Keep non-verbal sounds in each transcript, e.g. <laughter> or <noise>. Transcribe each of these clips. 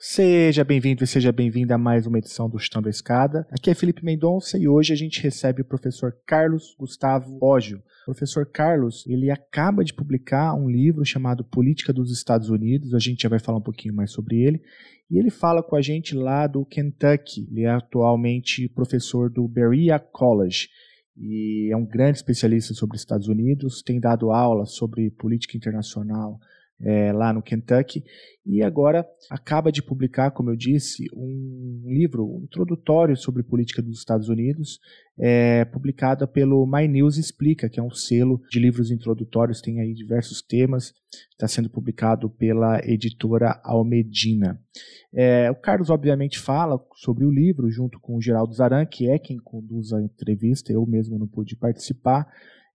Seja bem-vindo e seja bem-vinda a mais uma edição do Chutando a Escada. Aqui é Felipe Mendonça e hoje a gente recebe o professor Carlos Gustavo Poggio. O professor Carlos, ele acaba de publicar um livro chamado Política dos Estados Unidos, a gente já vai falar um pouquinho mais sobre ele, e ele fala com a gente lá do Kentucky. Ele é atualmente professor do Berea College e é um grande especialista sobre os Estados Unidos, tem dado aula sobre política internacional, é, lá no Kentucky, e agora acaba de publicar, como eu disse, um livro um introdutório sobre política dos Estados Unidos, é, publicado pelo My News Explica, que é um selo de livros introdutórios, tem aí diversos temas, está sendo publicado pela editora Almedina. É, o Carlos, obviamente, fala sobre o livro junto com o Geraldo Zaran, que é quem conduz a entrevista, eu mesmo não pude participar,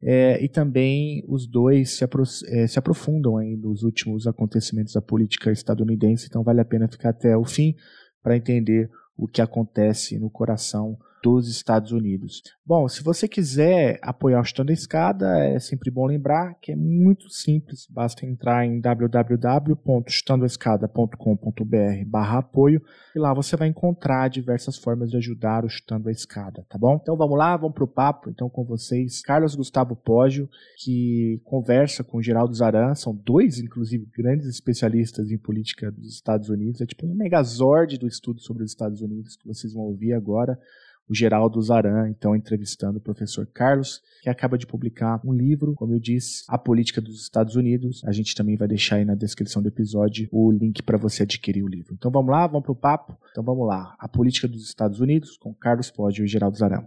é, e também os dois se, apro é, se aprofundam aí nos últimos acontecimentos da política estadunidense, então vale a pena ficar até o fim para entender o que acontece no coração dos Estados Unidos. Bom, se você quiser apoiar o Chutando a Escada, é sempre bom lembrar que é muito simples, basta entrar em www.chutandoaescada.com.br barra apoio e lá você vai encontrar diversas formas de ajudar o Chutando a Escada, tá bom? Então vamos lá, vamos pro papo, então com vocês, Carlos Gustavo Poggio, que conversa com Geraldo Zaran, são dois, inclusive, grandes especialistas em política dos Estados Unidos, é tipo um megazord do estudo sobre os Estados Unidos que vocês vão ouvir agora, o Geraldo Zaran, então entrevistando o professor Carlos, que acaba de publicar um livro, como eu disse, A Política dos Estados Unidos. A gente também vai deixar aí na descrição do episódio o link para você adquirir o livro. Então vamos lá, vamos pro papo. Então vamos lá, A Política dos Estados Unidos com Carlos Poggio e Geraldo Zaran.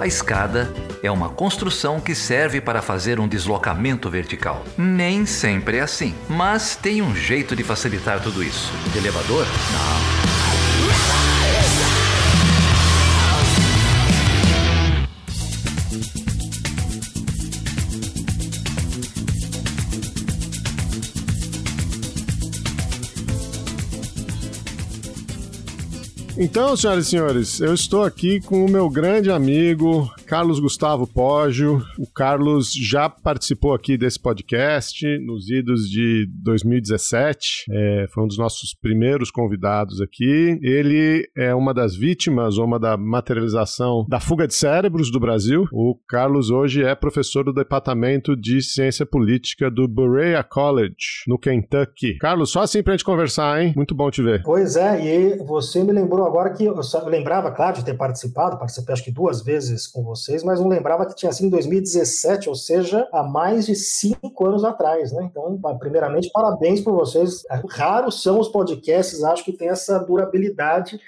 A escada é uma construção que serve para fazer um deslocamento vertical. Nem sempre é assim, mas tem um jeito de facilitar tudo isso. De elevador? Não. Então, senhoras e senhores, eu estou aqui com o meu grande amigo Carlos Gustavo Poggio. O Carlos já participou aqui desse podcast nos idos de 2017. É, foi um dos nossos primeiros convidados aqui. Ele é uma das vítimas, uma da materialização da fuga de cérebros do Brasil. O Carlos hoje é professor do Departamento de Ciência Política do Berea College, no Kentucky. Carlos, só assim pra gente conversar, hein? Muito bom te ver. Pois é, e você me lembrou agora que eu, eu lembrava, claro, de ter participado, participei acho que duas vezes com vocês, mas não lembrava que tinha sido em 2017, ou seja, há mais de cinco anos atrás, né? Então, primeiramente, parabéns por vocês. Raros são os podcasts, acho que tem essa durabilidade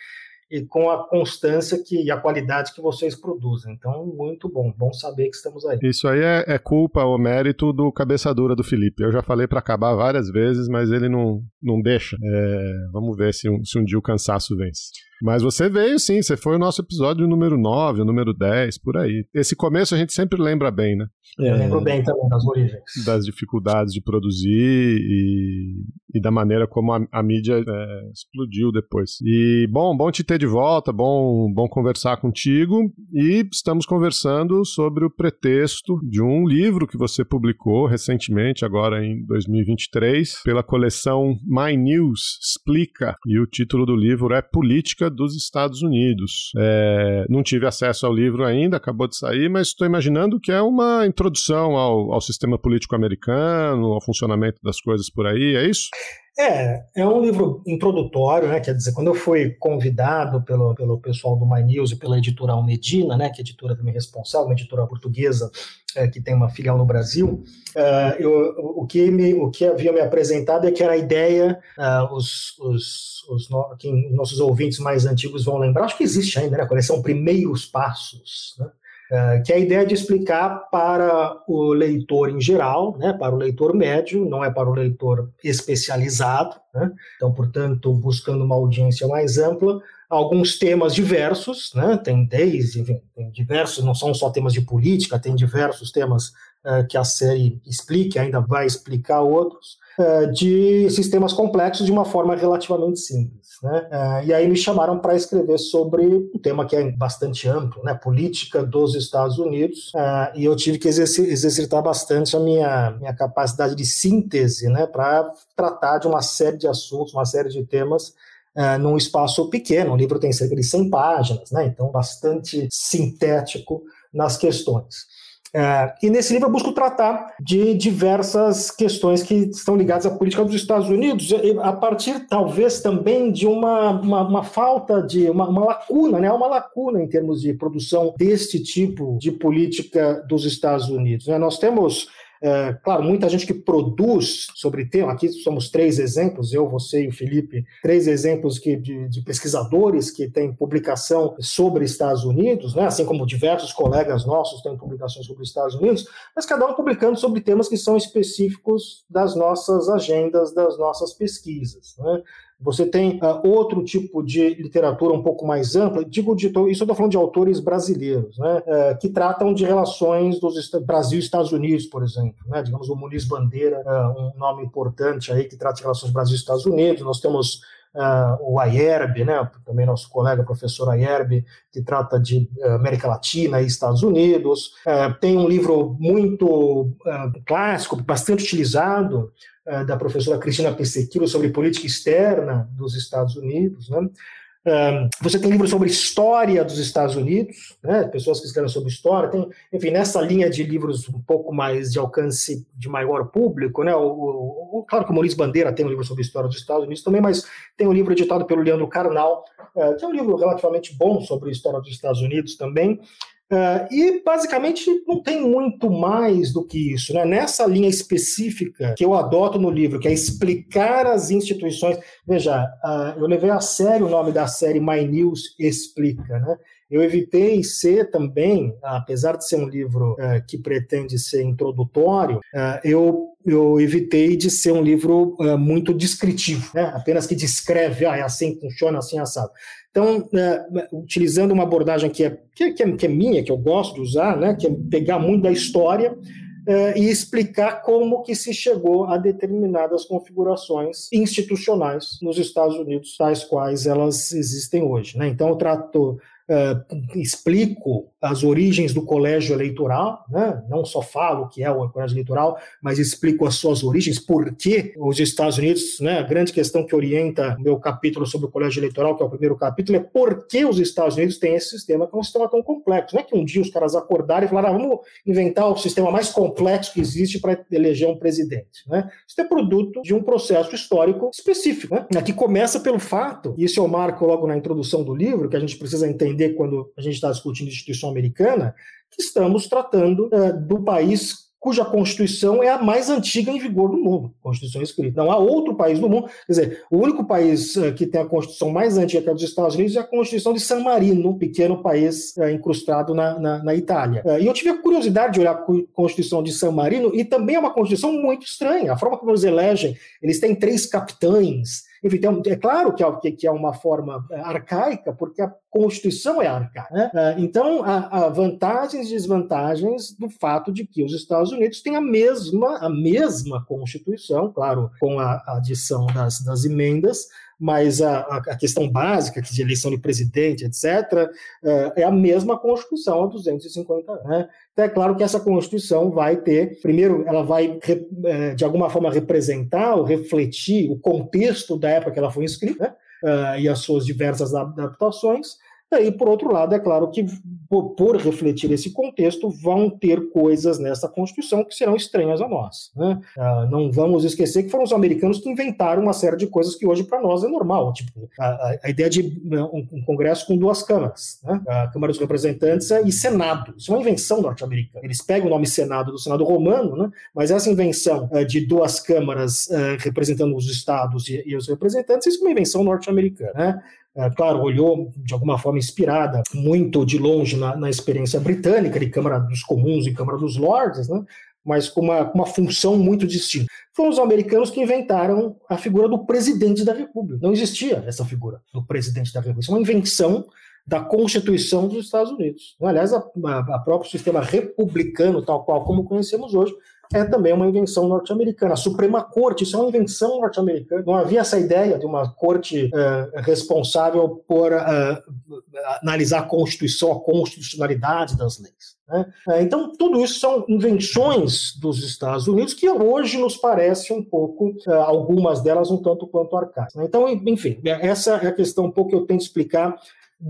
e com a constância que, e a qualidade que vocês produzem. Então, muito bom. Bom saber que estamos aí. Isso aí é, é culpa ou mérito do cabeça dura do Felipe. Eu já falei para acabar várias vezes, mas ele não, não deixa. É, vamos ver se se um dia o cansaço vence. Mas você veio sim, você foi o nosso episódio número 9, o número 10, por aí. Esse começo a gente sempre lembra bem, né? Eu é, lembro bem também das origens. Das dificuldades de produzir e, e da maneira como a, a mídia é, explodiu depois. E bom, bom te ter de volta, bom, bom conversar contigo. E estamos conversando sobre o pretexto de um livro que você publicou recentemente, agora em 2023, pela coleção My News Explica. E o título do livro é Política dos Estados Unidos. É, não tive acesso ao livro ainda, acabou de sair, mas estou imaginando que é uma introdução ao, ao sistema político americano, ao funcionamento das coisas por aí, é isso? É, é um livro introdutório, né? Quer dizer, quando eu fui convidado pelo, pelo pessoal do My News e pela editora Almedina, né? Que é editora também responsável, uma editora portuguesa é, que tem uma filial no Brasil, uh, eu, o, que me, o que havia me apresentado é que era a ideia, uh, os, os, os no, nossos ouvintes mais antigos vão lembrar, acho que existe ainda, né? A coleção Primeiros Passos, né? É, que é a ideia de explicar para o leitor em geral, né, para o leitor médio, não é para o leitor especializado, né, então, portanto, buscando uma audiência mais ampla, alguns temas diversos, né, tem desde, tem diversos, não são só temas de política, tem diversos temas que a série explique, ainda vai explicar outros, de sistemas complexos de uma forma relativamente simples. Né? E aí me chamaram para escrever sobre um tema que é bastante amplo, né? política dos Estados Unidos, e eu tive que exercitar bastante a minha, minha capacidade de síntese né? para tratar de uma série de assuntos, uma série de temas uh, num espaço pequeno. O livro tem cerca de 100 páginas, né? então bastante sintético nas questões. Uh, e nesse livro eu busco tratar de diversas questões que estão ligadas à política dos Estados Unidos, a partir talvez também de uma, uma, uma falta de uma, uma, lacuna, né? uma lacuna em termos de produção deste tipo de política dos Estados Unidos. Né? Nós temos é, claro, muita gente que produz sobre tema, aqui somos três exemplos, eu, você e o Felipe, três exemplos que, de, de pesquisadores que têm publicação sobre Estados Unidos, né, assim como diversos colegas nossos têm publicações sobre Estados Unidos, mas cada um publicando sobre temas que são específicos das nossas agendas, das nossas pesquisas. Né? Você tem uh, outro tipo de literatura um pouco mais ampla, digo de, isso eu estou falando de autores brasileiros, né, uh, que tratam de relações dos Brasil e Estados Unidos, por exemplo. Né, digamos o Muniz Bandeira, uh, um nome importante aí que trata de relações Brasil e Estados Unidos. Nós temos Uh, o Ayerbe, né, também nosso colega professor Ayerbe, que trata de uh, América Latina e Estados Unidos. Uh, tem um livro muito clássico, bastante utilizado, da professora Cristina Pessequilo sobre política externa dos Estados Unidos. Né? Eh, você tem livros sobre história dos Estados Unidos, né? pessoas que escrevem sobre história. Tem, enfim, nessa linha de livros um pouco mais de alcance de maior público, né? O, o, claro que o Maurício Bandeira tem um livro sobre história dos Estados Unidos também, mas tem um livro editado pelo Leandro Carnal, uh, que é um livro relativamente bom sobre a história dos Estados Unidos também. Uh, e basicamente não tem muito mais do que isso. Né? Nessa linha específica que eu adoto no livro, que é explicar as instituições. Veja, uh, eu levei a sério o nome da série My News Explica. Né? Eu evitei ser também, apesar de ser um livro uh, que pretende ser introdutório, eu eu evitei de ser um livro uh, muito descritivo, né? apenas que descreve, ah, é assim que funciona, assim assado. Então, uh, utilizando uma abordagem que é, que, é, que é minha, que eu gosto de usar, né? que é pegar muito da história uh, e explicar como que se chegou a determinadas configurações institucionais nos Estados Unidos, tais quais elas existem hoje. Né? Então, eu trato uh, explico as origens do colégio eleitoral, né? não só falo o que é o colégio eleitoral, mas explico as suas origens, por que os Estados Unidos, né? a grande questão que orienta o meu capítulo sobre o colégio eleitoral, que é o primeiro capítulo, é por que os Estados Unidos têm esse sistema, que é um sistema tão complexo. Não é que um dia os caras acordaram e falaram, ah, vamos inventar o sistema mais complexo que existe para eleger um presidente. Né? Isso é produto de um processo histórico específico, né? que começa pelo fato, e isso eu marco logo na introdução do livro, que a gente precisa entender entender quando a gente está discutindo instituição americana, que estamos tratando uh, do país cuja Constituição é a mais antiga em vigor do mundo, Constituição escrita. Não há outro país do mundo, quer dizer, o único país uh, que tem a Constituição mais antiga que a dos Estados Unidos é a Constituição de San Marino, um pequeno país uh, incrustado na, na, na Itália. E eu tive a curiosidade de olhar a Constituição de San Marino, e também é uma Constituição muito estranha. A forma como eles elegem, eles têm três capitães, enfim, é claro que é, que é uma forma é, arcaica, porque a Constituição é arcaica. Né? É, então, há, há, vantagens e desvantagens do fato de que os Estados Unidos têm a mesma, a mesma Constituição, claro, com a adição das, das emendas, mas a, a, questão básica, que de eleição de presidente, etc., é, é a mesma Constituição há 250 anos. Né? Então, é claro que essa Constituição vai ter, primeiro, ela vai, é, de alguma forma, representar ou refletir o contexto da época que ela foi escrita, né? E as suas diversas adaptações, e, por outro lado, é claro que, por, por, refletir esse contexto, vão ter coisas nessa Constituição que serão estranhas a nós. Né? Ah, não vamos esquecer que foram os americanos que inventaram uma série de coisas que hoje para nós é normal. Tipo, a, a ideia de né, um, um, Congresso com duas câmaras, né? a Câmara dos Representantes e Senado. Isso é uma invenção norte-americana. Eles pegam o nome Senado do Senado romano, né? mas essa invenção uh, de duas câmaras uh, representando os estados e, e, os representantes, isso é uma invenção norte-americana. Né? É, claro, olhou de alguma forma inspirada muito de longe na, na, experiência britânica de Câmara dos Comuns e Câmara dos Lords, né? mas com uma, uma função muito distinta. Foram os americanos que inventaram a figura do presidente da República. Não existia essa figura do presidente da República. Isso é uma invenção da Constituição dos Estados Unidos. Aliás, a, a próprio sistema republicano, tal qual como conhecemos hoje, é também uma invenção norte-americana. A Suprema Corte, isso é uma invenção norte-americana. Não havia essa ideia de uma corte uh, responsável por uh, analisar a Constituição, a constitucionalidade das leis. Né? Uh, então, tudo isso são invenções dos Estados Unidos que hoje nos parece um pouco, algumas delas um tanto quanto arcaicas. Né? Então, enfim, essa é a questão um pouco que eu tento explicar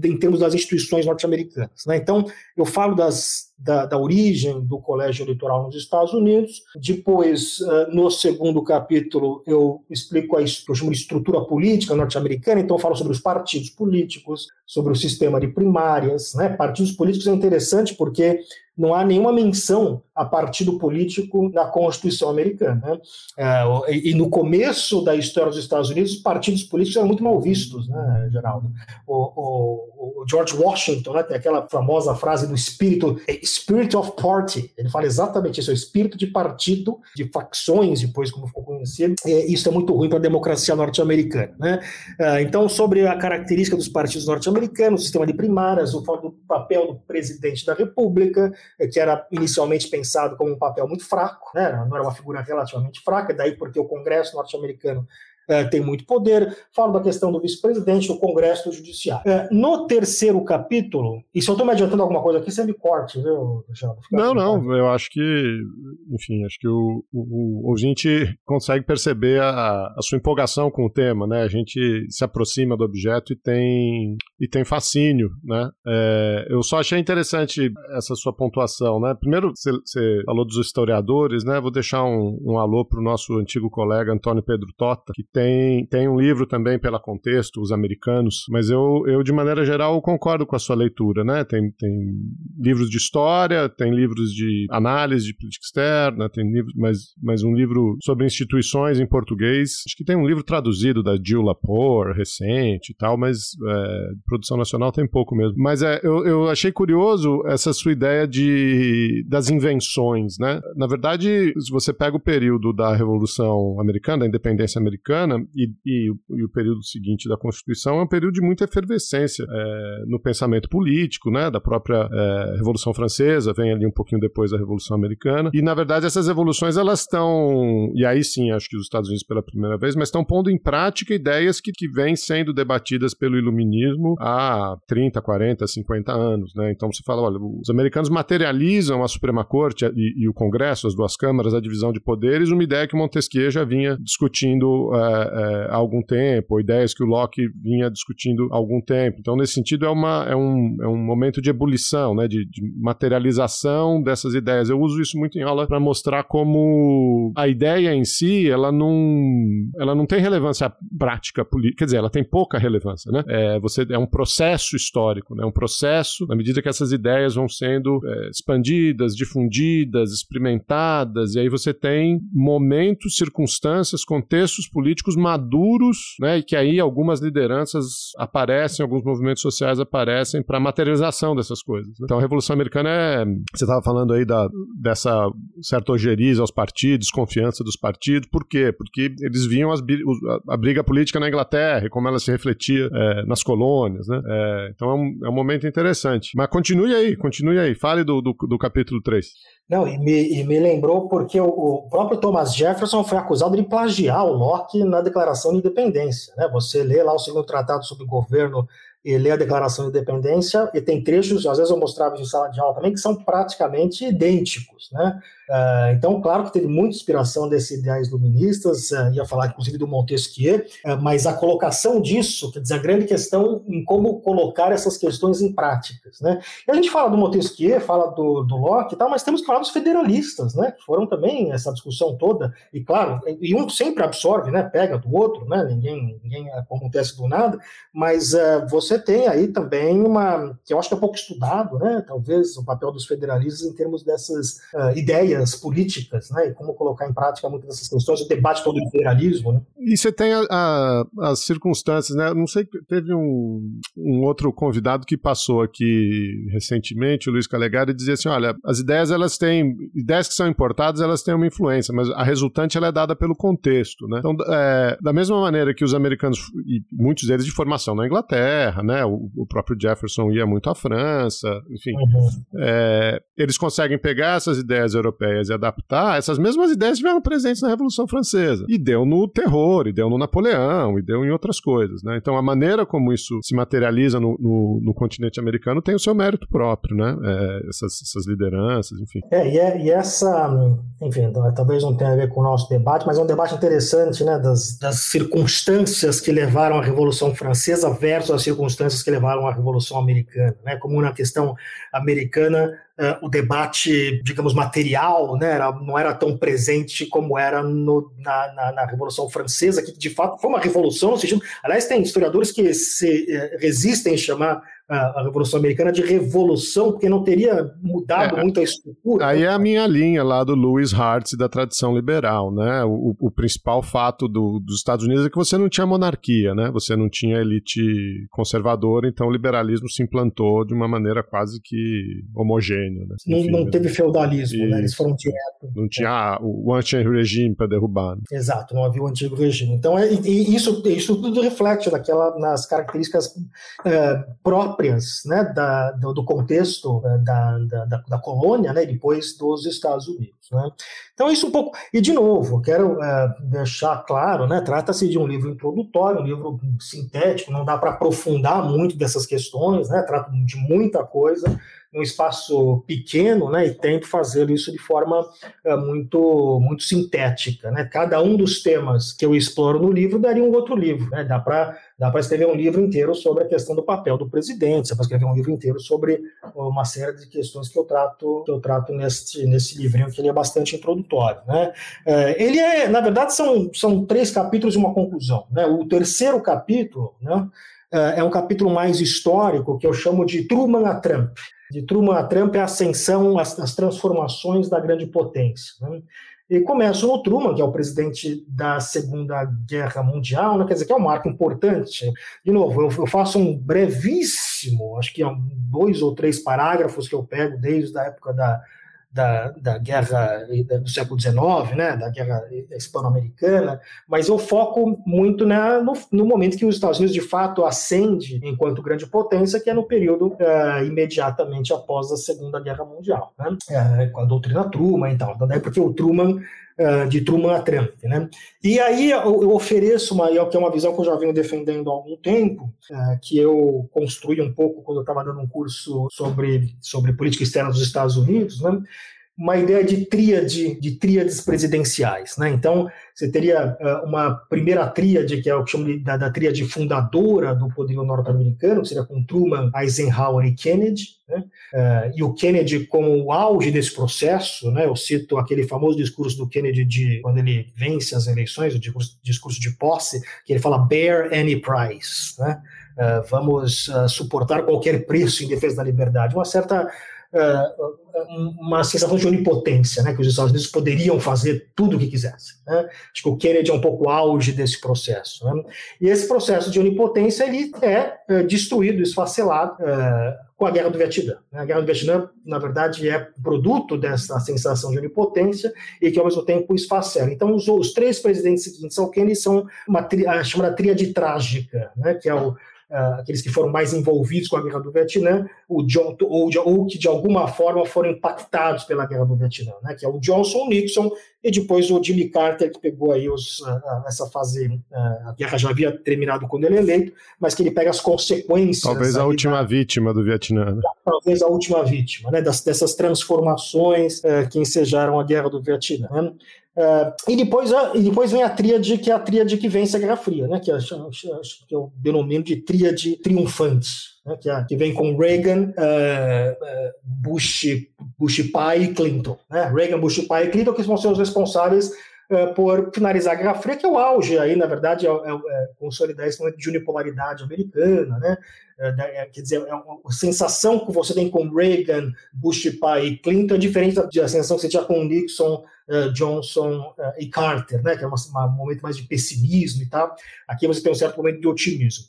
em termos das instituições norte-americanas. Né? Então, eu falo das, da, da, origem do colégio eleitoral nos Estados Unidos. Depois, uh, no segundo capítulo, eu explico a estrutura política norte-americana. Então, falo sobre os partidos políticos, sobre o sistema de primárias. Né? Partidos políticos é interessante porque não há nenhuma menção a partido político na Constituição americana. Né? É, e no começo da história dos Estados Unidos, partidos políticos eram muito mal vistos, né, Geraldo? O, o, o George Washington né, tem aquela famosa frase do espírito, spirit of party. Ele fala exatamente isso, é o espírito de partido, de facções, depois como ficou conhecido. E isso é muito ruim para a democracia norte-americana. Né? É, então, sobre a característica dos partidos norte-americanos, o sistema de primárias, o papel do presidente da República, que era inicialmente pensado como um papel muito fraco, né? não era uma figura relativamente fraca, daí porque o Congresso norte-americano é, tem muito poder. Falo da questão do vice-presidente, do Congresso do Judiciário. É, no terceiro capítulo, e se eu estou me adiantando alguma coisa aqui, você me corte, viu, Alexandre? Não, não, eu acho que, enfim, acho que o, o, o ouvinte consegue perceber a, a, sua empolgação com o tema, né? A gente se aproxima do objeto e tem, e tem fascínio, né? É, eu só achei interessante essa sua pontuação, né? Primeiro, você, você falou dos historiadores, né? Vou deixar um, um alô para o nosso antigo colega Antônio Pedro Tota, que tem, tem um livro também pela Contexto, Os Americanos, mas eu, eu, de maneira geral, concordo com a sua leitura, né? Tem, tem livros de história, tem livros de análise de política externa, tem livros, mas, mas um livro sobre instituições em português. Acho que tem um livro traduzido da Jill Lapore, recente e tal, mas é, produção nacional tem pouco mesmo. Mas é, eu, eu achei curioso essa sua ideia de, das invenções, né? Na verdade, se você pega o período da Revolução Americana, da independência americana, e, e, e, o período seguinte da Constituição é um período de muita efervescência é, no pensamento político, né, da própria é, Revolução Francesa, vem ali um pouquinho depois da Revolução Americana. E, na verdade, essas revoluções, elas estão, e aí sim, acho que os Estados Unidos pela primeira vez, mas estão pondo em prática ideias que, que vêm sendo debatidas pelo iluminismo há 30, 40, 50 anos. Né? Então você fala, olha, os americanos materializam a Suprema Corte e, e o Congresso, as duas câmaras, a divisão de poderes, uma ideia que Montesquieu já vinha discutindo é, há algum tempo, ideias que o Locke vinha discutindo há algum tempo. Então, nesse sentido, é, uma, é, um, é um momento de ebulição, né, de, de materialização dessas ideias. Eu uso isso muito em aula para mostrar como a ideia em si, ela não, ela não tem relevância prática política, quer dizer, ela tem pouca relevância, né? É, você, é um processo histórico, né? um processo, na medida que essas ideias vão sendo é, expandidas, difundidas, experimentadas, e aí você tem momentos, circunstâncias, contextos políticos políticos maduros, né, e que aí algumas lideranças aparecem, alguns movimentos sociais aparecem para materialização dessas coisas. Né? Então a Revolução Americana é, você estava falando aí da, dessa certa ojeriza aos partidos, confiança dos partidos, por quê? Porque eles viam as, a, briga política na Inglaterra e como ela se refletia é, nas colônias, né? É, então é um, é um momento interessante. Mas continue aí, continue aí, fale do, do, do capítulo 3. Não, e me, e me lembrou porque o, o, próprio Thomas Jefferson foi acusado de plagiar o Locke na Declaração de Independência. Né? Você lê lá o segundo tratado sobre o governo e lê a Declaração de Independência, e tem trechos, às vezes eu mostrava em sala de aula também, que são praticamente idênticos. Né? Uh, então, claro que teve muita inspiração desses ideais luministas, uh, ia falar inclusive do Montesquieu, uh, mas a colocação disso, quer dizer, a grande questão em como colocar essas questões em práticas. Né? E a gente fala do Montesquieu, fala do, do Locke e tal, mas temos que falar dos federalistas, né? que foram também essa discussão toda, e claro, e um sempre absorve, né? pega do outro, né? ninguém, ninguém acontece do nada, mas você tem aí também uma, que eu acho que é pouco estudado, né? talvez, o papel dos federalistas em termos dessas ideias ideias políticas, né, e como colocar em prática muitas dessas questões, o debate todo do liberalismo, né. E você tem a, a, as circunstâncias, né, não sei, teve um, um outro convidado que passou aqui recentemente, o Luiz Calegari, dizia assim, olha, as ideias, elas têm, ideias que são importadas, elas têm uma influência, mas a resultante, ela é dada pelo contexto, né. Então, é, da mesma maneira que os americanos, e muitos deles de formação na Inglaterra, guerra, né? O, o próprio Jefferson ia muito à França, enfim. Uhum. É, eles conseguem pegar essas ideias europeias e adaptar. Essas mesmas ideias estiveram presentes na Revolução Francesa. E deu no terror, e deu no Napoleão, e deu em outras coisas, né? Então a maneira como isso se materializa no, no, no continente americano tem o seu mérito próprio, né? É, essas, essas, lideranças, enfim. É, e, é, e essa, enfim, talvez não tenha a ver com o nosso debate, mas é um debate interessante, né? Das, das circunstâncias que levaram à Revolução Francesa versus as circunstâncias que levaram à Revolução Americana, né? Como na questão americana uh, o debate, digamos, material, né, era, não era tão presente como era no, na, na, na, Revolução Francesa, que de fato foi uma revolução, no sentido, aliás, tem historiadores que se uh, resistem a chamar a, Revolução Americana de revolução, porque não teria mudado é, muito a estrutura. Aí é a minha linha lá do Louis Hartz da tradição liberal, né? O, o principal fato do, dos Estados Unidos é que você não tinha monarquia, né? Você não tinha elite conservadora, então o liberalismo se implantou de uma maneira quase que homogênea. Né? Não, Enfim, não né? teve feudalismo, né? Eles foram direto. Não tinha ah, o antigo regime para derrubar. Né? Exato, não havia o antigo regime. Então, é, e isso, isso tudo reflete naquela, nas características é, próprias próprias né, da, do, contexto eh, da, da, da, colônia, né, depois dos Estados Unidos. Né. Então, isso um pouco. E, de novo, quero é, deixar claro: né, trata-se de um livro introdutório, um livro sintético, não dá para aprofundar muito dessas questões, né, trata de muita coisa um espaço pequeno, né, e tento fazer isso de forma é, muito muito sintética, né? Cada um dos temas que eu exploro no livro daria um outro livro, né? Dá para dá para escrever um livro inteiro sobre a questão do papel do presidente, dá para escrever um livro inteiro sobre uma série de questões que eu trato que eu trato nesse nesse livrinho que ele é bastante introdutório, né? É, ele é, na verdade, são são três capítulos e uma conclusão, né? O terceiro capítulo, né? É, é um capítulo mais histórico que eu chamo de Truman a Trump de Truman a Trump é a ascensão, as, as transformações da grande potência. Né? E começa no Truman, que é o presidente da Segunda Guerra Mundial, né? quer dizer, que é um marco importante. De novo, eu, eu faço um brevíssimo, acho que é dois ou três parágrafos que eu pego desde a época da, da, da guerra do século XIX, né, da guerra hispano-americana, mas eu foco muito na, no, no, momento que os Estados Unidos de fato ascende enquanto grande potência, que é no período uh, imediatamente após a Segunda Guerra Mundial, né, uh, com a doutrina Truman e tal. Então, é porque o Truman de Truman a Trump. Né? E aí eu, ofereço uma, que é uma visão que eu já venho defendendo há algum tempo, que eu construí um pouco quando eu estava dando um curso sobre, sobre política externa dos Estados Unidos, né? uma ideia de tríade, de tríades presidenciais. Né? Então, você teria uh, uma primeira tríade, que é o que chama da, da tríade fundadora do poderio norte-americano, que seria com Truman, Eisenhower e Kennedy. Né? Uh, e o Kennedy como o auge desse processo, né? eu cito aquele famoso discurso do Kennedy de quando ele vence as eleições, o discurso, de posse, que ele fala bear any price, né? Uh, vamos suportar qualquer preço em defesa da liberdade. Uma certa uma sensação de onipotência, né, que os Estados Unidos poderiam fazer tudo o que quisessem. Né? Acho que o Kennedy é um pouco auge desse processo. Né? E esse processo de onipotência ele é, é destruído, esfacelado é, com a Guerra do Vietnã. Né? A Guerra do Vietnã, na verdade, é produto dessa sensação de onipotência e que, ao mesmo tempo, esfacela. Então, os, os três presidentes seguintes ao Kennedy são uma tri, a chamada tríade trágica, né? que é o uh, aqueles que foram mais envolvidos com a guerra do Vietnã, o John, ou, ou, que de alguma forma foram impactados pela guerra do Vietnã, né, que é o Johnson, o Nixon e depois o Jimmy Carter, que pegou aí os, uh, essa fase, a guerra já havia terminado quando ele é eleito, mas que ele pega as consequências. Talvez a última da, vítima do Vietnã. Né? Talvez a última vítima, né, das, dessas transformações que ensejaram a guerra do Vietnã. Uh, e, depois, e depois vem a tríade, que é a tríade que vence a Guerra Fria, né? que, acho que eu denomino de tríade triunfante, né? que, é, que vem com Reagan, uh, Bush, Bush pai e Clinton. Né? Reagan, Bush pai e Clinton, que vão ser os responsáveis por finalizar a Guerra Fria, que é o auge aí, na verdade, é, é, é consolidar esse momento de unipolaridade americana, né? É, quer dizer, é uma sensação que você tem com Reagan, Bush pai e Clinton é diferente da sensação que você tinha com Nixon, Johnson e Carter, né, que é um momento mais de pessimismo e tal. Aqui você tem um certo momento de otimismo.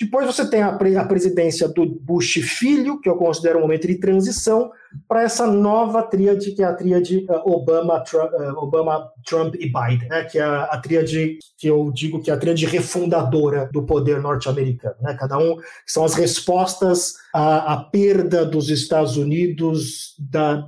Depois você tem a, pre a presidência do Bush filho, que eu considero um momento de transição, para essa nova tríade, que é a tríade uh, Obama, Trump, uh, Obama, Trump e Biden, né? que é a, tríade que eu digo que é a tríade refundadora do poder norte-americano. Né? Cada um são as respostas à, à, perda dos Estados Unidos, da,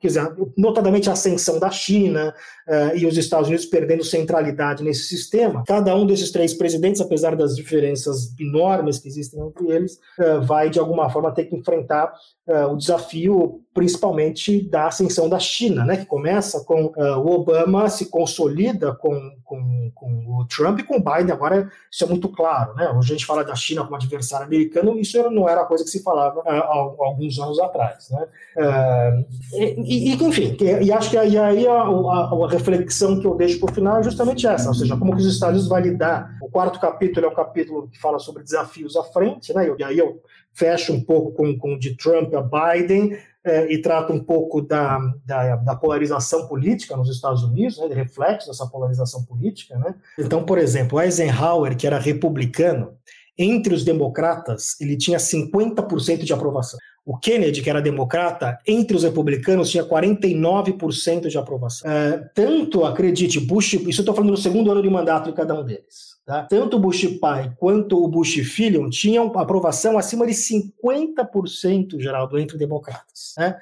quer dizer, notadamente a ascensão da China uh, e os Estados Unidos perdendo centralidade nesse sistema. Cada um desses três presidentes, apesar das diferenças enormes que existem entre eles, uh, vai de alguma forma ter que enfrentar uh, o desafio, principalmente da ascensão da China, né, que começa com o Obama se consolida com, com, com o Trump e com o Biden. Agora isso é muito claro, né? Hoje a gente fala da China como adversário americano, isso não era coisa que se falava há, há alguns anos atrás. Né? Uh, e, e, enfim, e acho que aí, aí a, a, a, reflexão que eu deixo para o final é justamente essa, ou seja, como que os Estados Unidos vai lidar. O quarto capítulo é um capítulo que fala sobre desafios à frente, né? e aí eu fecho um pouco com, com de Trump a Biden, é, e trata um pouco da, da, da, polarização política nos Estados Unidos, né, de reflexo dessa polarização política. Né? Então, por exemplo, Eisenhower, que era republicano, entre os democratas, ele tinha 50% de aprovação. O Kennedy, que era democrata, entre os republicanos tinha 49% de aprovação. Uh, tanto, acredite, Bush, isso eu estou falando no segundo ano de mandato de cada um deles. Tá? Tanto o Bush pai quanto o Bush filho tinham aprovação acima de 50%, Geraldo, entre democratas. Né?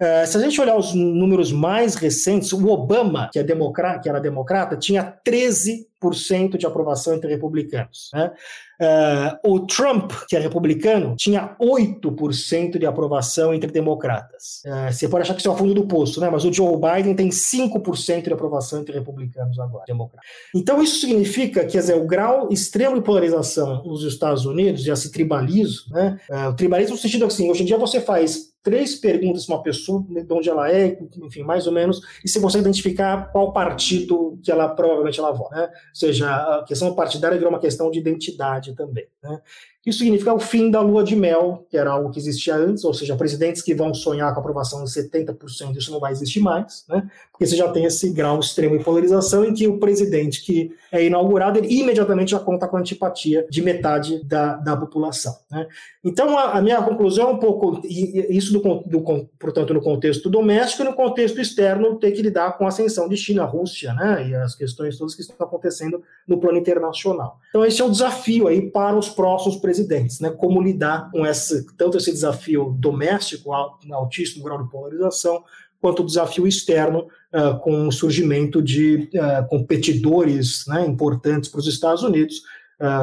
Uh, se a gente olhar os números mais recentes, o Obama, que, é democrata, que era democrata, tinha 13% de aprovação entre republicanos. Né? Uh, o Trump, que é republicano, tinha 8% de aprovação entre democratas. Uh, você pode achar que isso é o fundo do poço, né? mas o Joe Biden tem 5% de aprovação entre republicanos agora, democratas. Então isso significa que dizer, o grau extremo de polarização nos Estados Unidos, e esse tribalismo, né? O tribalismo no sentido assim, hoje em dia você faz três perguntas para uma pessoa, de onde ela é, enfim, mais ou menos, e você consegue identificar qual partido que ela provavelmente ela vota. Né? Ou seja, a questão partidária virou uma questão de identidade também. Né? Isso significa o fim da lua de mel, que era algo que existia antes, ou seja, presidentes que vão sonhar com aprovação de 70%, isso não vai existir mais, né? porque você já tem esse grau extremo de polarização em que o presidente que é inaugurado, ele imediatamente já conta com a antipatia de metade da, da população. Né? Então, a, a, minha conclusão é um pouco, isso, do, do, portanto, no contexto doméstico e no contexto externo, ter que lidar com a ascensão de China, Rússia, né? e as questões todas que estão acontecendo no plano internacional. Então, esse é o desafio aí para os próximos presidentes né? Como lidar com esse, tanto esse desafio doméstico, altíssimo grau de polarização, quanto o desafio externo uh, com o surgimento de uh, competidores né, importantes para os Estados Unidos,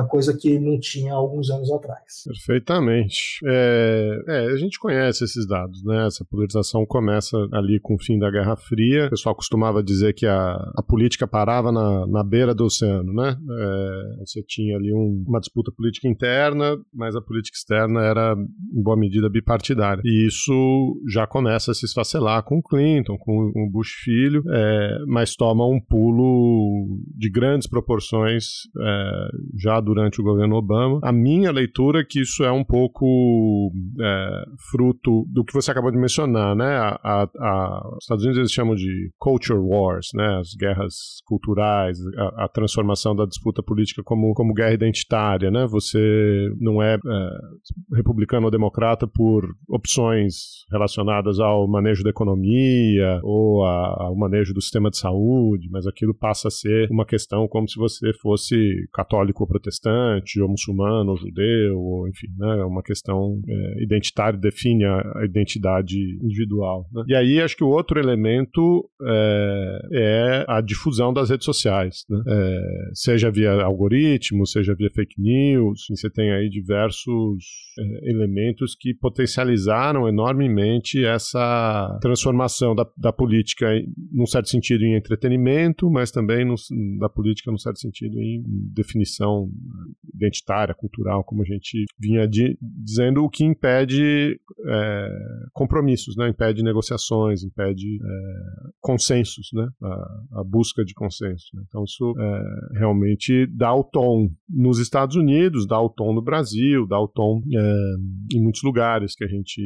coisa que não tinha alguns anos atrás. Perfeitamente. É, é, a gente conhece esses dados, né? Essa polarização começa ali com o fim da Guerra Fria. O pessoal costumava dizer que a, a política parava na, na beira do oceano, né? É, você tinha ali um, uma disputa política interna, mas a política externa era, em boa medida, bipartidária. E isso já começa a se esfacelar com o Clinton, com o Bush filho, é, mas toma um pulo de grandes proporções é, já durante o governo Obama. A minha leitura é que isso é um pouco é, fruto do que você acabou de mencionar, né? A, a, os Estados Unidos eles chamam de culture wars, né? As guerras culturais, a, a, transformação da disputa política como, como guerra identitária, né? Você não é, é republicano ou democrata por opções relacionadas ao manejo da economia ou a, ao manejo do sistema de saúde, mas aquilo passa a ser uma questão como se você fosse católico protestante, ou muçulmano, ou judeu, ou enfim, né? É uma questão é, identitária, define a, a identidade individual. Né? E aí acho que o outro elemento é, é a difusão das redes sociais, né? é, seja via algoritmos, seja via fake news, você tem aí diversos é, elementos que potencializaram enormemente essa transformação da, da política, num certo sentido, em entretenimento, mas também no, da política, num certo sentido, em definição identitária, cultural, como a gente vinha de, dizendo, o que impede é, compromissos, né? impede negociações, impede é, consensos, né? a, a, busca de consenso. Né? Então, isso é, realmente dá o tom nos Estados Unidos, dá o tom no Brasil, dá o tom é, em muitos lugares que a gente,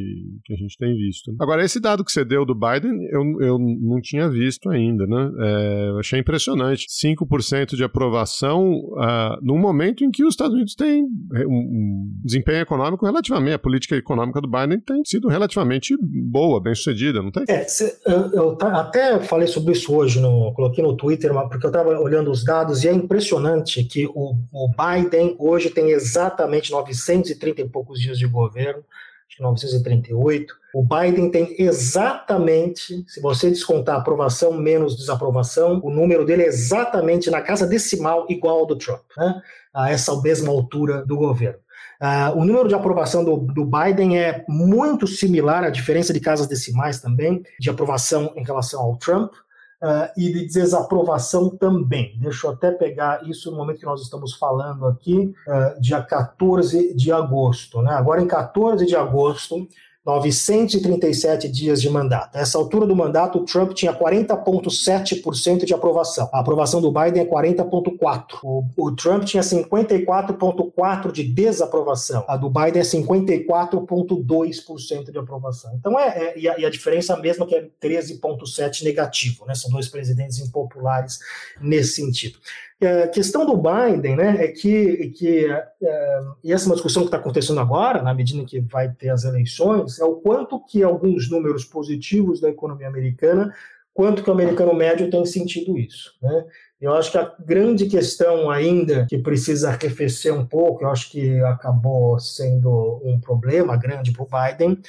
que a gente tem visto. Agora, esse dado que você deu do Biden, eu, eu não tinha visto ainda. Né? É, achei impressionante. 5% de aprovação uh, num momento em que os Estados Unidos têm um desempenho econômico relativamente, a política econômica do Biden tem sido relativamente boa, bem sucedida, não tem? É, eu, eu até falei sobre isso hoje, no, coloquei no Twitter, porque eu estava olhando os dados e é impressionante que o, o Biden hoje tem exatamente 930 e poucos dias de governo, acho que 938. O Biden tem exatamente, se você descontar aprovação menos desaprovação, o número dele é exatamente na casa decimal igual ao do Trump, né? a essa mesma altura do governo. Uh, o número de aprovação do, do, Biden é muito similar à diferença de casas decimais também, de aprovação em relação ao Trump uh, e de desaprovação também. Deixa eu até pegar isso no momento que nós estamos falando aqui, uh, dia 14 de agosto. Né? Agora, em 14 de agosto, 937 dias de mandato. Nessa altura do mandato, o Trump tinha 40,7% de aprovação. A aprovação do Biden é 40,4%. O, o Trump tinha 54,4% de desaprovação. A do Biden é 54,2% de aprovação. Então, é, é e, a, e, a, diferença é mesma que é 13,7% negativo. Né? São dois presidentes impopulares nesse sentido. A questão do Biden né, é que, que é, e essa é uma discussão que está acontecendo agora, na medida em que vai ter as eleições, é o quanto que alguns números positivos da economia americana, quanto que o americano médio tem sentido isso. Né? Eu acho que a grande questão ainda que precisa arrefecer um pouco, eu acho que acabou sendo um problema grande para o Biden,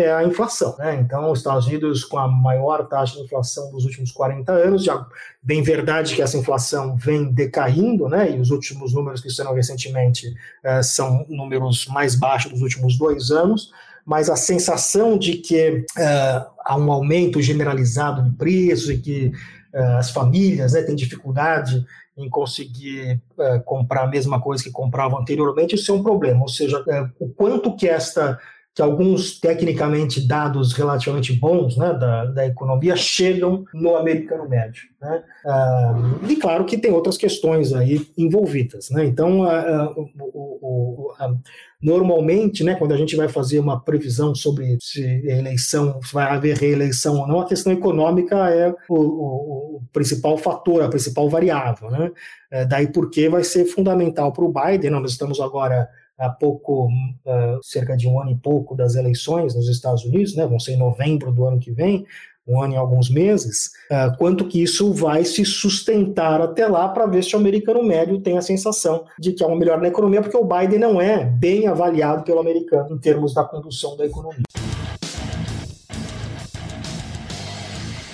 é a inflação. Né? Então, os Estados Unidos, com a maior taxa de inflação dos últimos 40 anos, já bem verdade que essa inflação vem decaindo, né? e os últimos números que saíram recentemente é, são números mais baixos dos últimos dois anos, mas a sensação de que é, há um aumento generalizado de preços e que é, as famílias né, têm dificuldade em conseguir comprar a mesma coisa que compravam anteriormente, isso é um problema. Ou seja, o quanto que esta que alguns tecnicamente dados relativamente bons né, da, da economia chegam no americano médio. Né? Ah, e claro que tem outras questões aí envolvidas. Né? Então, o, normalmente, né, quando a gente vai fazer uma previsão sobre se eleição, se vai haver reeleição ou não, a questão econômica é o, o principal fator, a principal variável. Né? É, daí porque vai ser fundamental para o Biden. Nós estamos agora há pouco, uh, cerca de um ano e pouco das eleições nos Estados Unidos, né, vão ser em novembro do ano que vem, um ano e alguns meses, uh, quanto que isso vai se sustentar até lá para ver se o americano médio tem a sensação de que é uma melhor na economia, porque o Biden não é bem avaliado pelo americano em termos da condução da economia.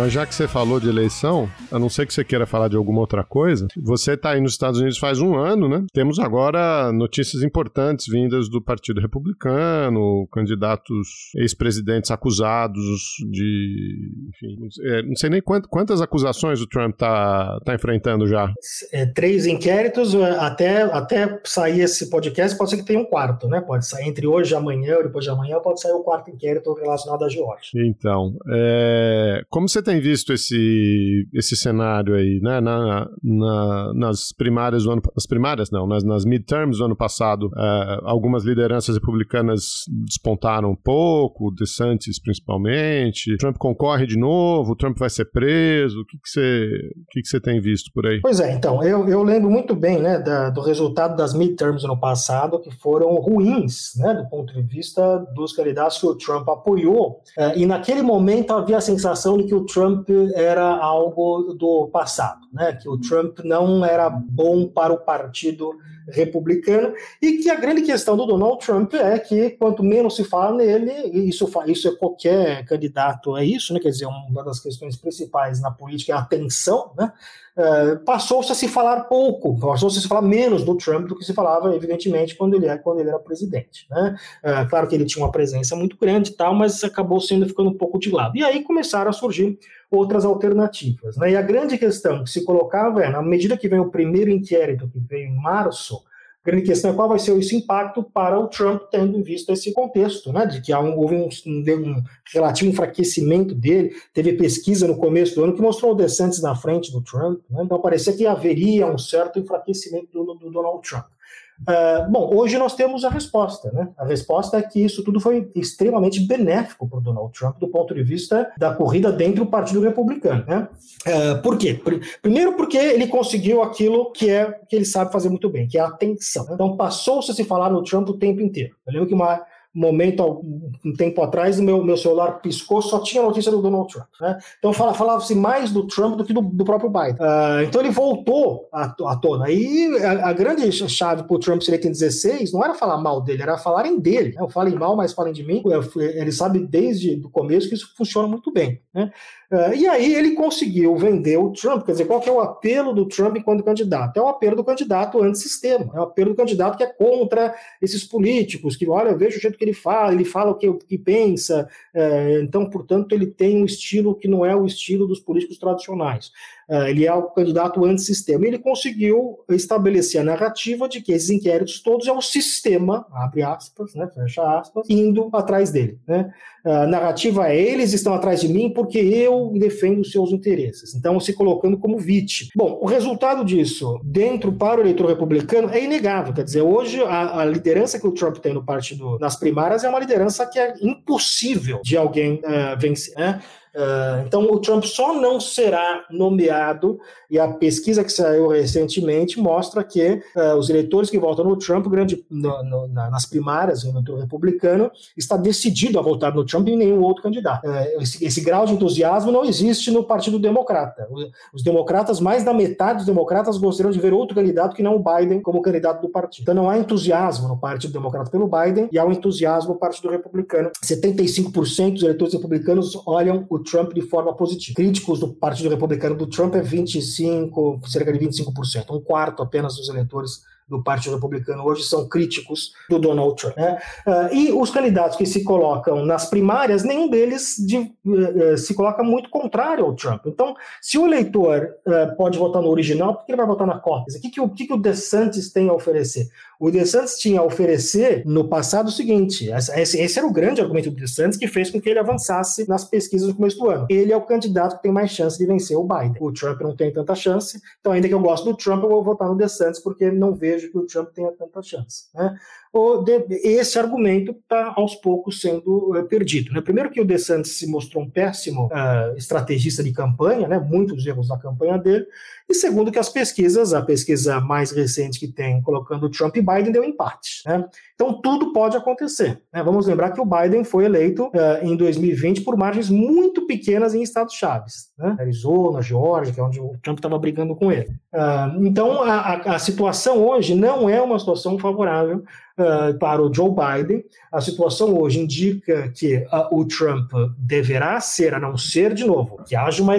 Mas já que você falou de eleição, a não ser que você queira falar de alguma outra coisa, você está aí nos Estados Unidos faz um ano, né? Temos agora notícias importantes vindas do Partido Republicano, candidatos ex-presidentes acusados de. Enfim, é, não sei nem quantas acusações o Trump está tá enfrentando já. É, três inquéritos, é, até, até sair esse podcast, pode ser que tenha um quarto, né? Pode sair entre hoje e amanhã, ou depois de amanhã, pode sair o quarto inquérito relacionado a Georgia. Então, é, como você tem visto esse, esse cenário aí, né? Na, na, nas primárias do ano, nas primárias não, nas, nas midterms do ano passado, uh, algumas lideranças republicanas despontaram um pouco, DeSantis principalmente. Trump concorre de novo, Trump vai ser preso. O que, você, que, que você tem visto por aí? Pois é, então eu, eu lembro muito bem, né, da, do resultado das midterms do ano passado que foram ruins, né, do ponto de vista dos candidatos que o Trump apoiou. Uh, e naquele momento havia a sensação de que o o Trump era algo do passado, né? que o Trump não era bom para o partido republicano e que a grande questão do Donald Trump é que quanto menos se fala nele, isso, isso é qualquer candidato é isso, né? quer dizer, uma das questões principais na política é a atenção, né? Uh, passou-se a se falar pouco, passou-se a se falar menos do Trump do que se falava, evidentemente, quando ele, quando ele era presidente. Né? Uh, claro que ele tinha uma presença muito grande e tal, mas acabou sendo ficando um pouco de lado. E aí começaram a surgir outras alternativas. Né? E a grande questão que se colocava é, na medida que vem o primeiro inquérito, que veio em março, a grande questão é qual vai ser esse impacto para o Trump, tendo em vista esse contexto, né, de que um, houve um, um, relativo enfraquecimento dele. Teve pesquisa no começo do ano que mostrou o DeSantis na frente do Trump, né, então parecia que haveria um certo enfraquecimento do, do Donald Trump. Uh, bom, hoje nós temos a resposta, né? A resposta é que isso tudo foi extremamente benéfico para o Donald Trump do ponto de vista da corrida dentro do Partido Republicano, né? Uh, por quê? Primeiro porque ele conseguiu aquilo que é que ele sabe fazer muito bem, que é a atenção. Então passou-se a se falar no Trump o tempo inteiro. Eu lembro que uma momento, um tempo atrás, o meu, meu celular piscou, só tinha notícia do Donald Trump. Né? Então falava-se mais do Trump do que do, do próprio Biden. Uh, então ele voltou à, à tona. E a, a grande chave para o Trump ser eleito em 16 não era falar mal dele, era falarem dele. Né? Falem mal, mas falem de mim. Ele sabe desde o começo que isso funciona muito bem. Né? Uh, e aí ele conseguiu vender o Trump, quer dizer, qual que é o apelo do Trump enquanto candidato? É o apelo do candidato antissistema, é o apelo do candidato que é contra esses políticos, que, olha, eu vejo o jeito que ele fala, ele fala o que, o que pensa, uh, então, portanto, ele tem um estilo que não é o estilo dos políticos tradicionais. Uh, ele é o candidato antissistema. Ele conseguiu estabelecer a narrativa de que esses inquéritos todos é o sistema, abre aspas, né, fecha aspas, indo atrás dele. Né? A narrativa é eles estão atrás de mim porque eu defendo os seus interesses. Então, se colocando como vítima. Bom, o resultado disso, dentro para o eleitor republicano, é inegável. Quer dizer, hoje a, a liderança que o Trump tem no partido nas primárias é uma liderança que é impossível de alguém uh, vencer. Né? Uh, então, o Trump só não será nomeado, e a pesquisa que saiu recentemente mostra que uh, os eleitores que votam no Trump, grande, no, no, nas primárias, eleitor republicano, está decidido a votar no Trump e nenhum outro candidato. Uh, esse, esse, grau de entusiasmo não existe no Partido Democrata. Os democratas, mais da metade dos democratas, gostariam de ver outro candidato que não o Biden como candidato do partido. Então, não há entusiasmo no Partido Democrata pelo Biden e há um entusiasmo no Partido Republicano. 75% dos eleitores republicanos olham o Trump de forma positiva. Críticos do Partido Republicano do Trump é 25, cerca de 25%, um quarto apenas dos eleitores do Partido Republicano hoje são críticos do Donald Trump. Né? Uh, e os candidatos que se colocam nas primárias, nenhum deles de, uh, uh, se coloca muito contrário ao Trump. Então, se o eleitor pode votar no original, por que ele vai votar na cópia? O que, que, o, que, que o DeSantis tem a oferecer? O DeSantis tinha a oferecer no passado o seguinte: esse, era o grande argumento do DeSantis que fez com que ele avançasse nas pesquisas no começo do ano. Ele é o candidato que tem mais chance de vencer o Biden. O Trump não tem tanta chance, então, ainda que eu gosto do Trump, eu vou votar no DeSantis porque não vejo que o Trump tenha tanta chance. Né? Esse argumento está aos poucos sendo uh, perdido. Né? Primeiro que o DeSantis se mostrou um péssimo uh, estrategista de campanha, né? muitos erros na campanha dele, e segundo que as pesquisas, a pesquisa mais recente que tem colocando Trump e Biden deu empate. Né? Então tudo pode acontecer. Né? Vamos lembrar que o Biden foi eleito uh, em 2020 por margens muito pequenas em estados chaves, né? Arizona, Geórgia, que é onde o Trump estava brigando com ele. Uh, então a, a, a situação hoje não é uma situação favorável uh, para o Joe Biden. A situação hoje indica que uh, o Trump deverá ser, a não ser, de novo, que haja uma.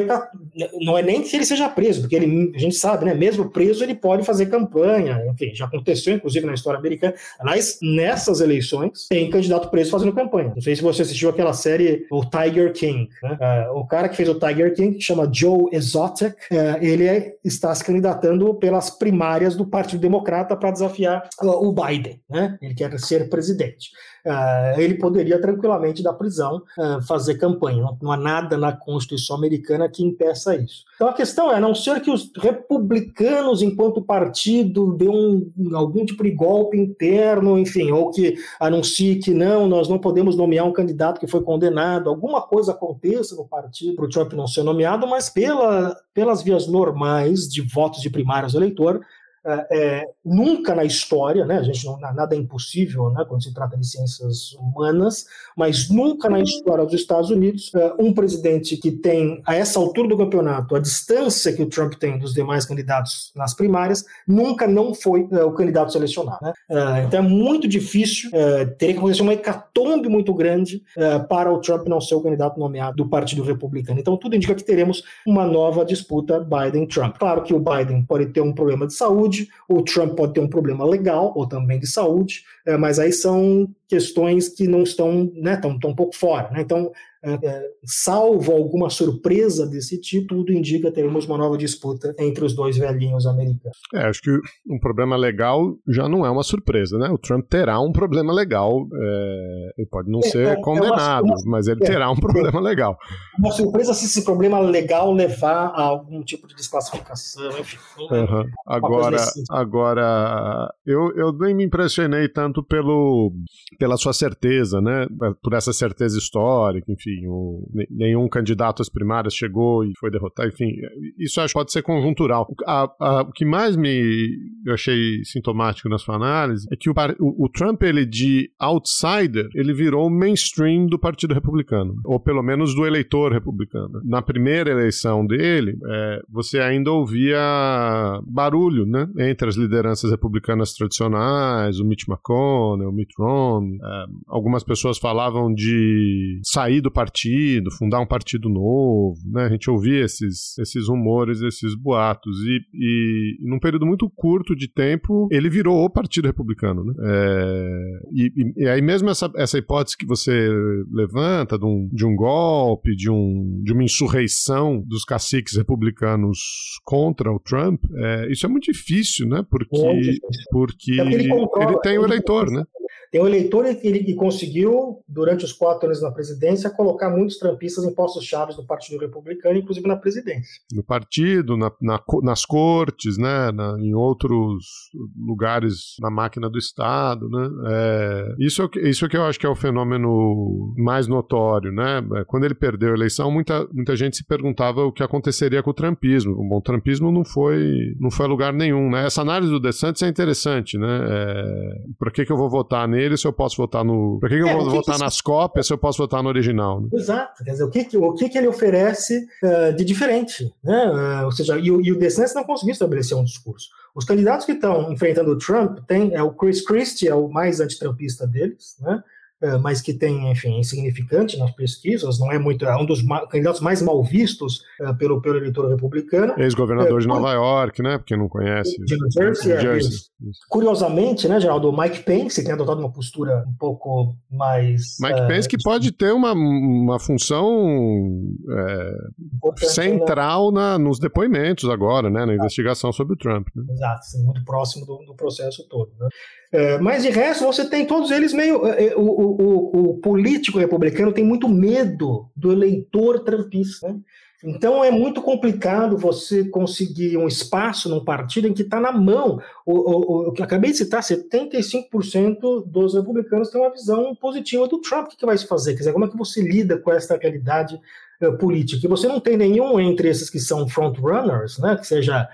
Não é nem que ele seja preso, porque ele, a gente sabe, né? Mesmo preso, ele pode fazer campanha. Enfim, já aconteceu, inclusive, na história americana. Aliás, nessas eleições, tem candidato preso fazendo campanha. Não sei se você assistiu aquela série, o Tiger King. Né? Uh, o cara que fez o Tiger King, que chama Joe Exotic, ele é, está se candidatando pelas primárias do Partido Democrata para desafiar o Biden. Né? Ele quer ser presidente. Uh, ele poderia tranquilamente da prisão uh, fazer campanha. Não, não, há nada na Constituição americana que impeça isso. Então a questão é, a não ser que os republicanos, enquanto partido, dê um, algum tipo de golpe interno, enfim, ou que anuncie que não, nós não podemos nomear um candidato que foi condenado, alguma coisa aconteça no partido para o Trump não ser nomeado, mas pela, pelas vias normais de votos de primários do eleitor, é, é, nunca na história, né, a gente não, nada é impossível né, quando se trata de ciências humanas, mas nunca na história dos Estados Unidos, é, um presidente que tem, a essa altura do campeonato, a distância que o Trump tem dos demais candidatos nas primárias, nunca não foi é, o candidato selecionado. Né? É, então é muito difícil, é, teria que acontecer uma hecatombe muito grande para o Trump não ser o candidato nomeado do Partido Republicano. Então tudo indica que teremos uma nova disputa Biden-Trump. Claro que o Biden pode ter um problema de saúde, saúde, o Trump pode ter um problema legal ou também de saúde, é, mas aí são questões que não estão, né, estão, um pouco fora. Né? Então, salvo alguma surpresa desse tipo, tudo indica que teremos uma nova disputa entre os dois velhinhos americanos. É, acho que um problema legal já não é uma surpresa, né? O Trump terá um problema legal, é, ele pode não é, ser é condenado, uma, mas ele terá um problema legal. Uma surpresa se esse problema legal levar a algum tipo de desclassificação, enfim. Uhum. Agora, agora eu, eu nem me impressionei tanto pelo, pela sua certeza, né? Por essa certeza histórica, enfim enfim, o, nenhum candidato às primárias chegou e foi derrotado, enfim, isso acho que pode ser conjuntural. A, a, o que mais me eu achei sintomático na sua análise é que o, o, o, Trump, ele de outsider, ele virou mainstream do Partido Republicano, ou pelo menos do eleitor republicano. Na primeira eleição dele, é, você ainda ouvia barulho, né, entre as lideranças republicanas tradicionais, o Mitch McConnell, o Mitt Romney, é, algumas pessoas falavam de sair do partido, fundar um partido novo, né? A gente ouvia esses, esses rumores, esses boatos. E, e, num período muito curto de tempo, ele virou o Partido Republicano, né? É, e, e, aí mesmo essa, essa hipótese que você levanta de um, de um golpe, de, um, de uma insurreição dos caciques republicanos contra o Trump, é, isso é muito difícil, né? Porque, porque é ele, ele tem o eleitor, né? Tem um eleitor que, ele, que conseguiu, durante os quatro anos na presidência, colocar muitos trampistas em postos chaves do Partido Republicano, inclusive na presidência. No partido, na, na, nas cortes, né, na, em outros lugares na máquina do Estado. Né, é, isso, é, isso é que eu acho que é o fenômeno mais notório. Né, é, quando ele perdeu a eleição, muita, muita gente se perguntava o que aconteceria com o trumpismo. Bom, o trumpismo não foi, não foi a lugar nenhum. Né? Essa análise do DeSantis é interessante. Né, é, por que, que eu vou votar nele? Nele se eu posso votar no. Por que, que é, eu vou que votar que nas cópias se eu posso votar no original? Né? Exato. Quer dizer, o que, o que, que ele oferece uh, de diferente? Né? Uh, ou seja, e, o, e o DeSantis não conseguiu estabelecer um discurso. Os candidatos que estão enfrentando o Trump tem é o Chris Christie, é o mais antitrumpista deles, né? É, mas que tem, enfim, insignificante nas pesquisas, não é muito, é um dos candidatos mais mal vistos uh, pelo, pelo eleitor republicano. Ex-governador é, de Nova York, né, porque não conhece. De New Jersey, é, Jersey. Curiosamente, né, Geraldo, o Mike Pence tem adotado uma postura um pouco mais... Mike uh, Pence que pode ter uma, uma função central na, nos depoimentos agora, né, na investigação sobre o Trump. Né? Exato, muito próximo do, do processo todo. Né? É, mas de resto, você tem todos eles meio. É, é, o, o, o, político republicano tem muito medo do eleitor trumpista. Né? Então é muito complicado você conseguir um espaço num partido em que está na mão. O, o, que acabei de citar, 75% dos republicanos têm uma visão positiva do Trump. O que, que vai se fazer? Quer dizer, como é que você lida com essa realidade uh, política? E você não tem nenhum entre esses que são frontrunners, né? que seja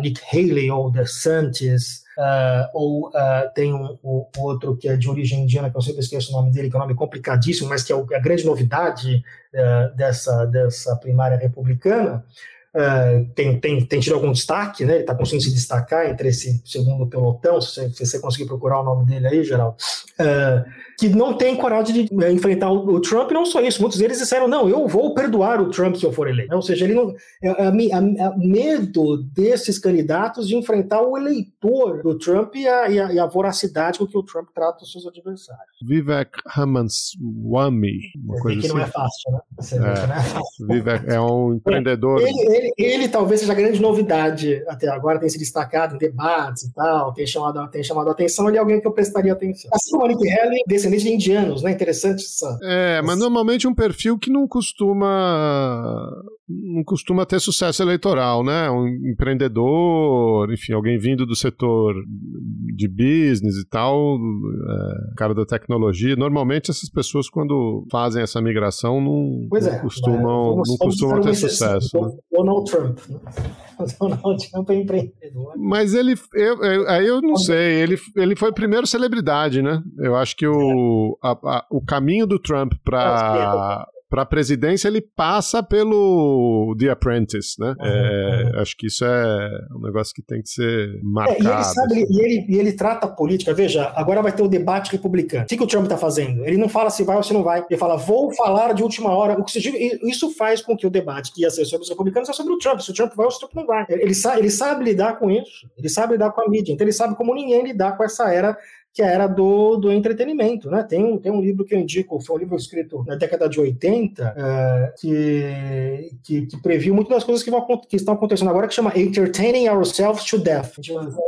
Nick Haley ou DeSantis, Uh, ou uh, tem um, um, outro que é de origem indiana, que eu sempre esqueço o nome dele, que é um nome complicadíssimo, mas que é, a grande novidade dessa, dessa primária republicana, tem, tem, tem tido algum destaque, né? ele está conseguindo se destacar entre esse segundo pelotão, se você, se você conseguir procurar o nome dele aí, Geraldo, que não tem coragem de é, enfrentar o, o, Trump, e não só isso, muitos deles disseram, não, eu vou perdoar o Trump se eu for eleito. Ou seja, ele não, é, é, a, a, a medo desses candidatos de enfrentar o eleitor do Trump e a, e a, e a voracidade com que o Trump trata os seus adversários. Vivek Ramaswamy, uma coisa que assim. não é fácil, né? Você é, não é fácil. Vivek é um empreendedor. Ele, ele, ele, talvez seja a grande novidade até agora, tem se destacado em debates e tal, tem chamado, tem chamado a atenção, ele é alguém que eu prestaria atenção. Assim como a Nikki Haley, desse descendentes de indianos, né? Interessante essa. É, mas normalmente um perfil que não costuma não costuma ter sucesso eleitoral, né? Um empreendedor, enfim, alguém vindo do setor de business e tal, é, cara da tecnologia. Normalmente essas pessoas quando fazem essa migração não, não é, costumam, não costumam ter sucesso. Né? Donald Trump, né? <laughs> Donald Trump é empreendedor. Mas ele, eu, eu, aí eu não sei, ele, ele foi primeiro celebridade, né? Eu acho que o, a, a, o caminho do Trump para para a presidência ele passa pelo The Apprentice, né? Uhum, é, uhum. Acho que isso é um negócio que tem que ser marcado. É, e, ele sabe, assim. e, ele, e ele trata a política, veja, agora vai ter o debate republicano. O que, que o Trump está fazendo? Ele não fala se vai ou se não vai. Ele fala, vou falar de última hora. O que isso faz com que o debate que ia ser sobre os republicanos seja sobre o Trump. Se o Trump vai ou se o Trump não vai. Ele sabe, ele sabe lidar com isso. Ele sabe lidar com a mídia. Então ele sabe como ninguém lidar com essa era que era do, do entretenimento. Né? Tem, um, tem um livro que eu indico, foi um livro escrito na década de 80, é, que, que, que, previu muitas das coisas que, vão, que estão acontecendo agora, que chama Entertaining Ourselves to Death,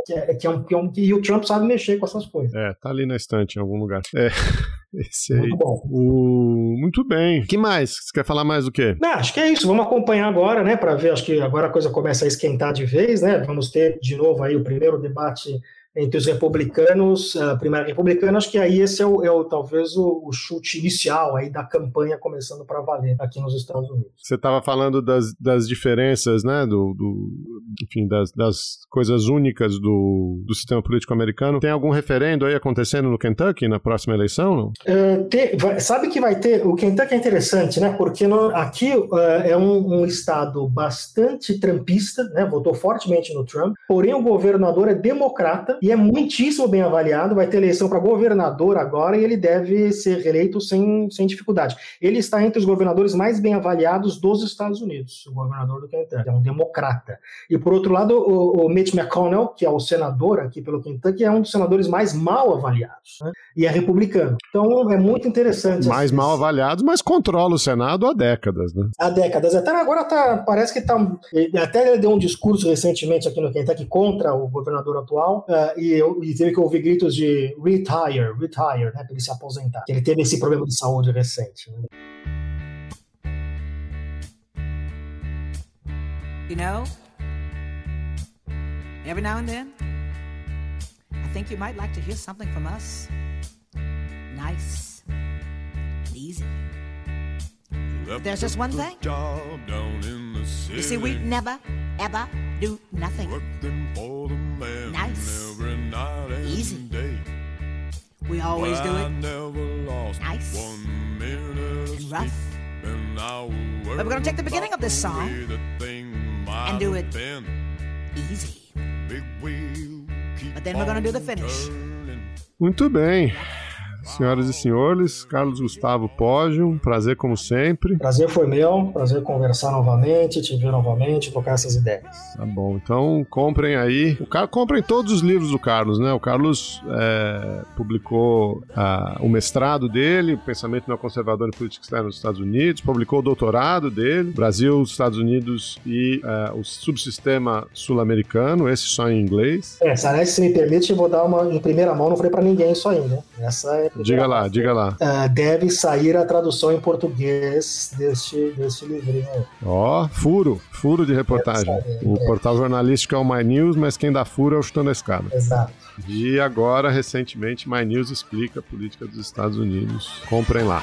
que é, que é, um, que é um, que o Trump sabe mexer com essas coisas. É, tá ali na estante em algum lugar. É. <laughs> Esse aí. Muito bom. O... Muito bem. que mais? Você quer falar mais do quê? Não, acho que é isso. Vamos acompanhar agora, né? Para ver. Acho que agora a coisa começa a esquentar de vez, né? Vamos ter de novo aí o primeiro debate entre os republicanos, a primária republicana, acho que aí esse é, o, é o talvez o, o, chute inicial aí da campanha começando para valer aqui nos Estados Unidos. Você estava falando das, das diferenças, né, do, do enfim, das, das coisas únicas do, do sistema político americano. Tem algum referendo aí acontecendo no Kentucky na próxima eleição? Uh, te, vai, sabe que vai ter, o Kentucky é interessante, né, porque no, aqui uh, é um, um, estado bastante trumpista, né, votou fortemente no Trump, porém o governador é democrata e é muitíssimo bem avaliado. Vai ter eleição para governador agora e ele deve ser reeleito sem, sem dificuldade. Ele está entre os governadores mais bem avaliados dos Estados Unidos, o governador do Kentucky. É um democrata. E por outro lado, o, o Mitch McConnell, que é o senador aqui pelo Kentucky, é um dos senadores mais mal avaliados. Né? E é republicano. Então é muito interessante. Mais mal avaliados, mas controla o Senado há décadas, né? Há décadas. Até agora tá, parece que está. Até ele deu um discurso recentemente aqui no Kentucky contra o governador atual. Uh, e, eu, e teve que ouvir gritos de retire, retire, né, para ele se aposentar. Ele teve esse problema de saúde recente. Né? You know, every now and then, I think you might like to hear something from us. Nice, easy. But there's just one thing. You see, we never, ever do nothing. Nice. Easy. We always do it. Nice. And rough. But we're going to take the beginning of this song and do it easy. But then we're going to do the finish. Muito bem. Senhoras e senhores, Carlos Gustavo Pógio, prazer como sempre. Prazer foi meu, prazer conversar novamente, te ver novamente, tocar essas ideias. Tá bom, então comprem aí. O Car... Comprem todos os livros do Carlos, né? O Carlos é, publicou a, o mestrado dele, o Pensamento Neoconservador e Política Externa nos Estados Unidos, publicou o doutorado dele, Brasil, Estados Unidos e é, o subsistema sul-americano, esse só em inglês. É, se me permite, eu vou dar uma em primeira mão, não falei para ninguém isso ainda. Essa é Diga lá, diga lá. Uh, deve sair a tradução em português deste, deste livrinho. Ó, oh, furo, furo de reportagem. Sair, o é. portal jornalístico é o My News, mas quem dá furo é o Chutando a Escada. Exato. E agora, recentemente, My News explica a política dos Estados Unidos. Comprem lá.